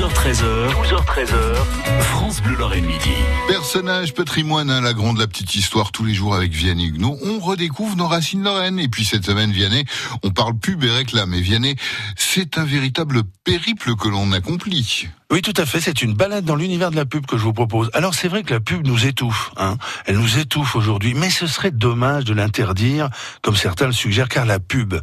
12h13h, 12h13h, France Bleu Lorraine Midi. Personnage patrimoine, hein, la grande, la petite histoire tous les jours avec Vianney Huguenot. On redécouvre nos racines lorraines. Et puis cette semaine, Vianney, on parle pub et réclame. Et Vianney, c'est un véritable périple que l'on accomplit. Oui, tout à fait. C'est une balade dans l'univers de la pub que je vous propose. Alors, c'est vrai que la pub nous étouffe. Hein. Elle nous étouffe aujourd'hui. Mais ce serait dommage de l'interdire, comme certains le suggèrent, car la pub,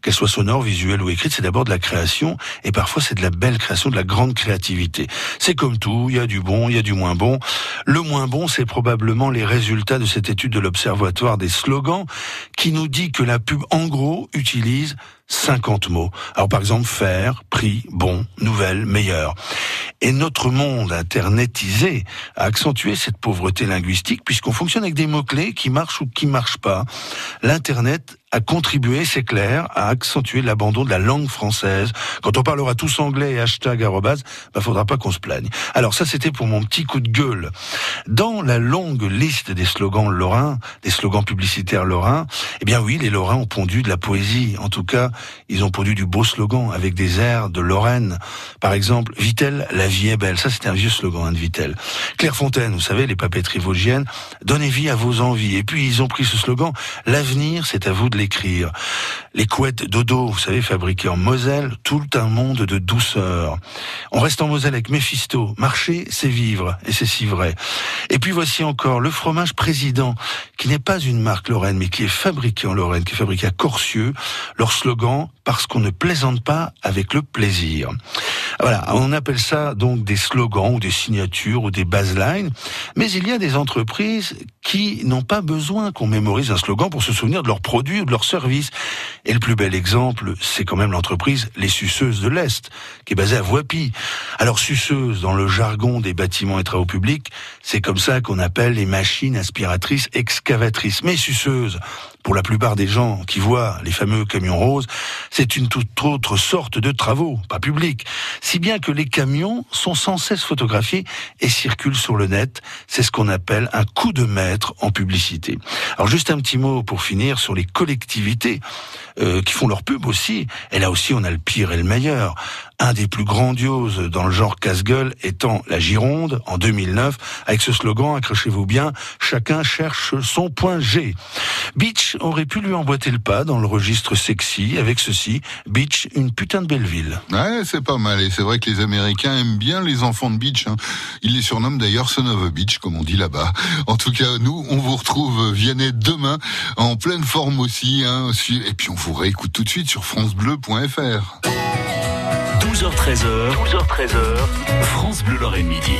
qu'elle soit sonore, visuelle ou écrite, c'est d'abord de la création. Et parfois, c'est de la belle création, de la grande créativité. C'est comme tout. Il y a du bon, il y a du moins bon. Le moins bon, c'est probablement les résultats de cette étude de l'Observatoire des slogans qui nous dit que la pub, en gros, utilise 50 mots. Alors par exemple, faire, prix, bon, nouvelle, meilleur. Et notre monde internetisé a accentué cette pauvreté linguistique puisqu'on fonctionne avec des mots-clés qui marchent ou qui marchent pas. L'Internet a contribué, c'est clair, à accentuer l'abandon de la langue française. Quand on parlera tous anglais et hashtag arrobase, bah faudra pas qu'on se plaigne. Alors ça, c'était pour mon petit coup de gueule. Dans la longue liste des slogans lorrains, des slogans publicitaires lorrains, eh bien oui, les lorrains ont pondu de la poésie. En tout cas, ils ont pondu du beau slogan avec des airs de Lorraine. Par exemple, Vitel, la vie est belle. Ça, c'était un vieux slogan hein, de Vitel. Clairefontaine, vous savez, les papeteries vosgiennes, donnez vie à vos envies. Et puis, ils ont pris ce slogan, l'avenir, c'est à vous de Les couettes dodo, vous savez, fabriquées en Moselle, tout un monde de douceur. On reste en Moselle avec Mephisto. Marcher, c'est vivre. Et c'est si vrai. Et puis voici encore le fromage président, qui n'est pas une marque Lorraine, mais qui est fabriqué en Lorraine, qui est fabriqué à Corcieux. Leur slogan, parce qu'on ne plaisante pas avec le plaisir. Voilà, on appelle ça donc des slogans ou des signatures ou des baselines, mais il y a des entreprises qui n'ont pas besoin qu'on mémorise un slogan pour se souvenir de leurs produits ou de leurs services. Et le plus bel exemple, c'est quand même l'entreprise Les Suceuses de l'Est, qui est basée à Voipy. Alors suceuse, dans le jargon des bâtiments et travaux publics, c'est comme ça qu'on appelle les machines aspiratrices excavatrices. Mais suceuse, pour la plupart des gens qui voient les fameux camions roses, c'est une toute autre sorte de travaux, pas publics. Si bien que les camions sont sans cesse photographiés et circulent sur le net. C'est ce qu'on appelle un coup de maître en publicité. Alors juste un petit mot pour finir sur les collectivités euh, qui font leur pub aussi. Et là aussi, on a le pire et le meilleur. Un des plus grandioses dans le genre casse-gueule étant la Gironde en 2009 avec ce slogan, accrochez-vous bien, chacun cherche son point G. Beach aurait pu lui emboîter le pas dans le registre sexy avec ceci, Beach, une putain de belle ville. Ouais, c'est pas mal. Et c'est vrai que les Américains aiment bien les enfants de Beach. Hein. Ils les surnomment d'ailleurs Son of a Beach, comme on dit là-bas. En tout cas, nous, on vous retrouve Vianney demain en pleine forme aussi. Hein. Et puis on vous réécoute tout de suite sur francebleu.fr. 12h13h, 12h13h, France Bleu Lorraine Midi.